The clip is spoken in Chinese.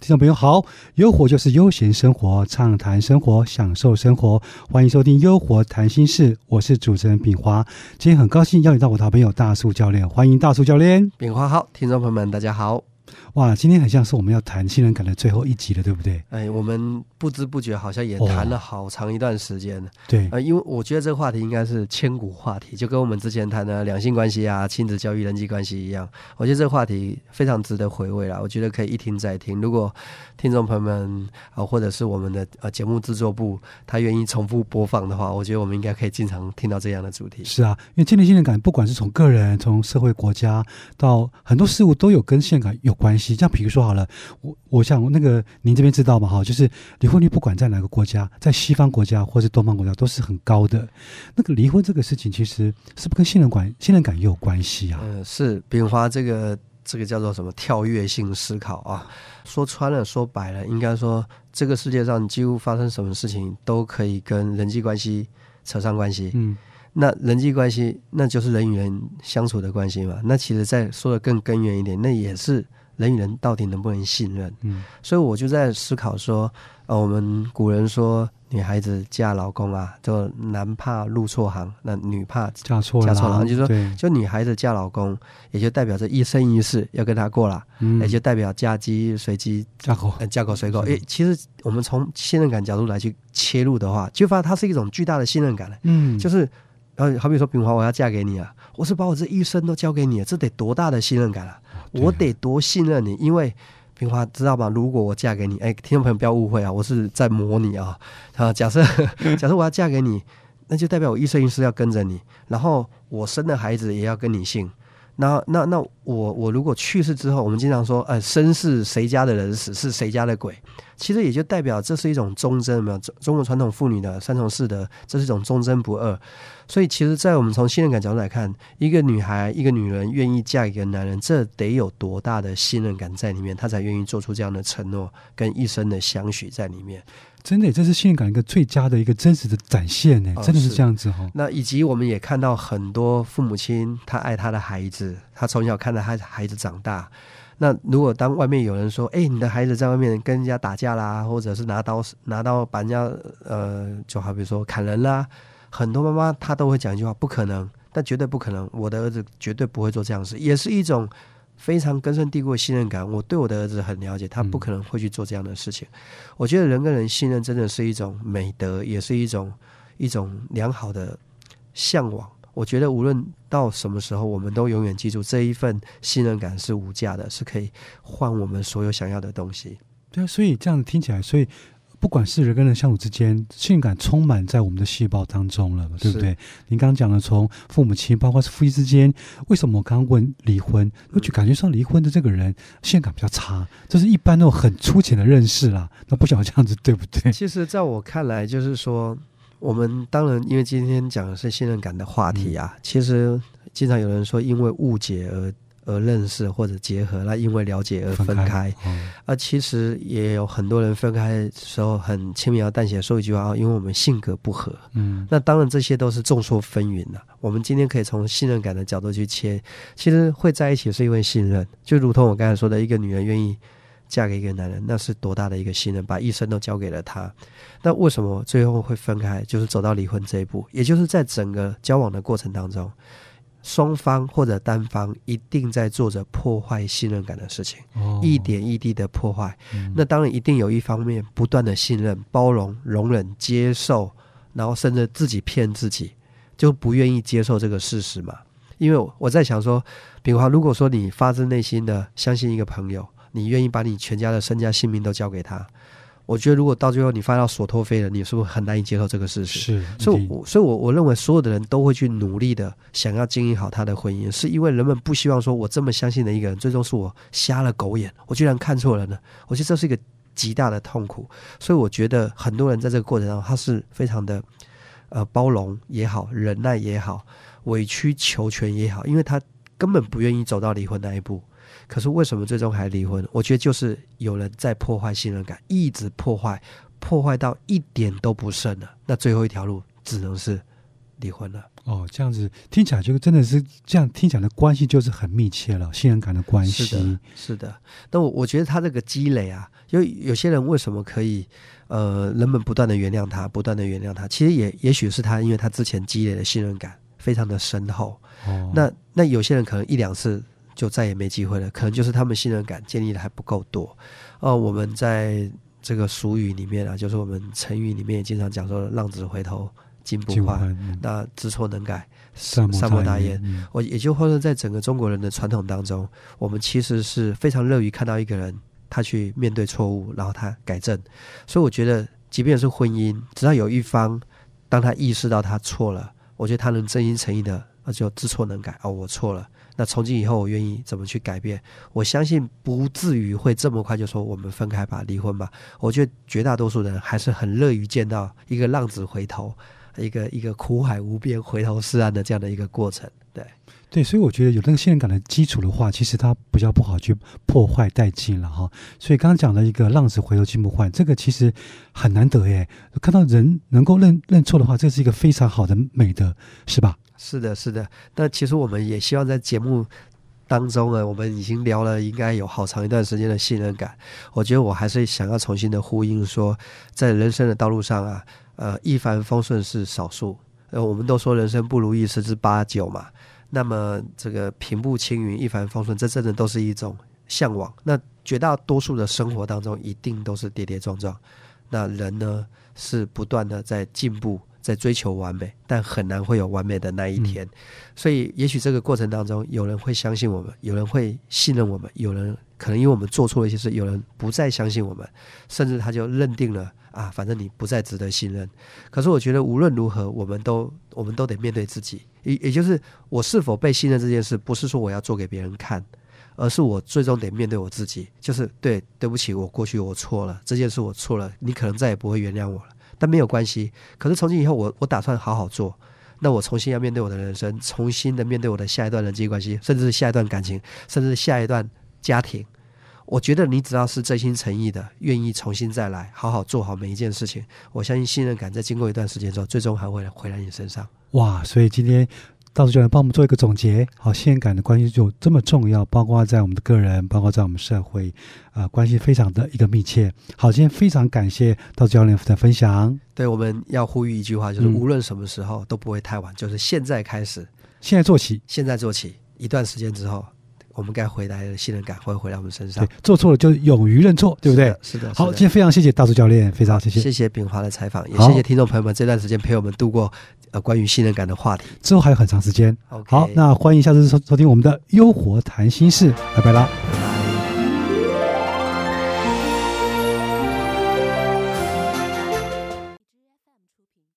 听众朋友好，优活就是悠闲生活，畅谈生活，享受生活，欢迎收听优活谈心事，我是主持人炳华。今天很高兴邀请到我的好朋友大树教练，欢迎大树教练。炳华好，听众朋友们大家好。哇，今天很像是我们要谈信任感的最后一集了，对不对？哎，我们不知不觉好像也谈了好长一段时间了。对，呃，因为我觉得这个话题应该是千古话题，就跟我们之前谈的两性关系啊、亲子教育、人际关系一样。我觉得这个话题非常值得回味啦。我觉得可以一听再听。如果听众朋友们啊，或者是我们的呃节目制作部，他愿意重复播放的话，我觉得我们应该可以经常听到这样的主题。是啊，因为建立信任感，不管是从个人、从社会、国家到很多事物，都有跟信任感有关系。像比如说好了。我我想那个您这边知道吗？哈，就是离婚率不管在哪个国家，在西方国家或是东方国家都是很高的。那个离婚这个事情，其实是不是跟信任感、信任感也有关系啊。嗯，是炳华这个这个叫做什么跳跃性思考啊？说穿了，说白了，应该说这个世界上几乎发生什么事情都可以跟人际关系扯上关系。嗯，那人际关系那就是人与人相处的关系嘛。那其实再说的更根源一点，那也是。人与人到底能不能信任？嗯，所以我就在思考说，呃，我们古人说，女孩子嫁老公啊，就男怕入错行，那女怕嫁错嫁错郎，就是说，就女孩子嫁老公，也就代表着一生一世要跟他过了，也就代表嫁鸡随鸡，嫁狗嫁狗随狗。诶，其实我们从信任感角度来去切入的话，就发现它是一种巨大的信任感了。嗯，就是，然后好比说，炳华，我要嫁给你啊，我是把我这一生都交给你，这得多大的信任感啊！我得多信任你，因为平华知道吗？如果我嫁给你，哎，听众朋友不要误会啊，我是在模拟啊。啊，假设 假设我要嫁给你，那就代表我一生一世要跟着你，然后我生的孩子也要跟你姓。那那那我我如果去世之后，我们经常说，呃，生是谁家的人死是谁家的鬼，其实也就代表这是一种忠贞，没有中中国传统妇女的三从四德，这是一种忠贞不二。所以，其实，在我们从信任感角度来看，一个女孩、一个女人愿意嫁给一个男人，这得有多大的信任感在里面，她才愿意做出这样的承诺，跟一生的相许在里面。真的，这是信任感一个最佳的一个真实的展现呢，真的是这样子哈。那以及我们也看到很多父母亲，他爱他的孩子，他从小看着他孩子长大。那如果当外面有人说：“哎，你的孩子在外面跟人家打架啦，或者是拿刀拿刀把人家呃，就好比说砍人啦。”很多妈妈她都会讲一句话：不可能，但绝对不可能。我的儿子绝对不会做这样的事，也是一种非常根深蒂固的信任感。我对我的儿子很了解，他不可能会去做这样的事情。我觉得人跟人信任真的是一种美德，也是一种一种良好的向往。我觉得无论到什么时候，我们都永远记住这一份信任感是无价的，是可以换我们所有想要的东西。对啊，所以这样听起来，所以。不管是人跟人相处之间，信任感充满在我们的细胞当中了，对不对？您刚刚讲的，从父母亲，包括是夫妻之间，为什么我刚刚问离婚，我就感觉上离婚的这个人信任感比较差，这是一般那种很粗浅的认识啦。那不晓得这样子对不对？其实，在我看来，就是说，我们当然因为今天讲的是信任感的话题啊，其实经常有人说，因为误解而。而认识或者结合，那因为了解而分开，啊，其实也有很多人分开的时候很轻描淡写说一句话啊，因为我们性格不合，嗯，那当然这些都是众说纷纭的。我们今天可以从信任感的角度去切，其实会在一起是因为信任，就如同我刚才说的，一个女人愿意嫁给一个男人，那是多大的一个信任，把一生都交给了他。那为什么最后会分开，就是走到离婚这一步，也就是在整个交往的过程当中。双方或者单方一定在做着破坏信任感的事情，一点一滴的破坏。那当然一定有一方面不断的信任、包容、容忍、接受，然后甚至自己骗自己，就不愿意接受这个事实嘛。因为我在想说，比如说，如果说你发自内心的相信一个朋友，你愿意把你全家的身家性命都交给他。我觉得，如果到最后你发到所托非人，你是不是很难以接受这个事实？是，所以，我所以，我我认为所有的人都会去努力的想要经营好他的婚姻，是因为人们不希望说，我这么相信的一个人，最终是我瞎了狗眼，我居然看错了呢？我觉得这是一个极大的痛苦。所以，我觉得很多人在这个过程中，他是非常的呃包容也好，忍耐也好，委曲求全也好，因为他根本不愿意走到离婚那一步。可是为什么最终还离婚？我觉得就是有人在破坏信任感，一直破坏，破坏到一点都不剩了。那最后一条路只能是离婚了。哦，这样子听起来就真的是这样，听起来的关系就是很密切了，信任感的关系。是的，是的。那我我觉得他这个积累啊，因为有些人为什么可以，呃，人们不断的原谅他，不断的原谅他，其实也也许是他，因为他之前积累的信任感非常的深厚。哦。那那有些人可能一两次就再也没机会了，可能就是他们信任感建立的还不够多。哦，我们在这个俗语里面啊，就是我们成语里面也经常讲说“浪子回头”。金不换，那知错能改，善莫大焉。我也就或者在整个中国人的传统当中，我们其实是非常乐于看到一个人他去面对错误，然后他改正。所以我觉得，即便是婚姻，只要有一方当他意识到他错了，我觉得他能真心诚意的，那就知错能改。哦，我错了，那从今以后我愿意怎么去改变？我相信不至于会这么快就说我们分开吧，离婚吧。我觉得绝大多数人还是很乐于见到一个浪子回头。一个一个苦海无边、回头是岸的这样的一个过程，对对，所以我觉得有那个信任感的基础的话，其实它比较不好去破坏殆尽了哈。所以刚刚讲的一个浪子回头金不换，这个其实很难得耶。看到人能够认认错的话，这是一个非常好的美德，是吧？是的，是的。那其实我们也希望在节目当中呢，我们已经聊了应该有好长一段时间的信任感。我觉得我还是想要重新的呼应说，在人生的道路上啊。呃，一帆风顺是少数，呃，我们都说人生不如意十之八九嘛。那么这个平步青云、一帆风顺，这真的都是一种向往。那绝大多数的生活当中，一定都是跌跌撞撞。那人呢，是不断的在进步，在追求完美，但很难会有完美的那一天。所以，也许这个过程当中，有人会相信我们，有人会信任我们，有人可能因为我们做错了一些事，有人不再相信我们，甚至他就认定了。啊，反正你不再值得信任。可是我觉得无论如何，我们都我们都得面对自己，也也就是我是否被信任这件事，不是说我要做给别人看，而是我最终得面对我自己。就是对，对不起，我过去我错了，这件事我错了，你可能再也不会原谅我了。但没有关系，可是从今以后，我我打算好好做。那我重新要面对我的人生，重新的面对我的下一段人际关系，甚至是下一段感情，甚至是下一段家庭。我觉得你只要是真心诚意的，愿意重新再来，好好做好每一件事情，我相信信任感在经过一段时间之后，最终还会回来你身上。哇！所以今天道士教练帮我们做一个总结，好，信任感的关系就这么重要，包括在我们的个人，包括在我们社会，啊，关系非常的一个密切。好，今天非常感谢道士教练的分享。对，我们要呼吁一句话，就是无论什么时候都不会太晚，就是现在开始，现在做起，现在做起，一段时间之后。我们该回来的信任感会回到我们身上。对，做错了就勇于认错，对不对？是的。好，今天非常谢谢大柱教练，非常谢谢。谢谢炳华的采访，也谢谢听众朋友们这段时间陪我们度过呃关于信任感的话题。之后还有很长时间。好，那欢迎下次收收听我们的《优活谈心事》，拜拜啦。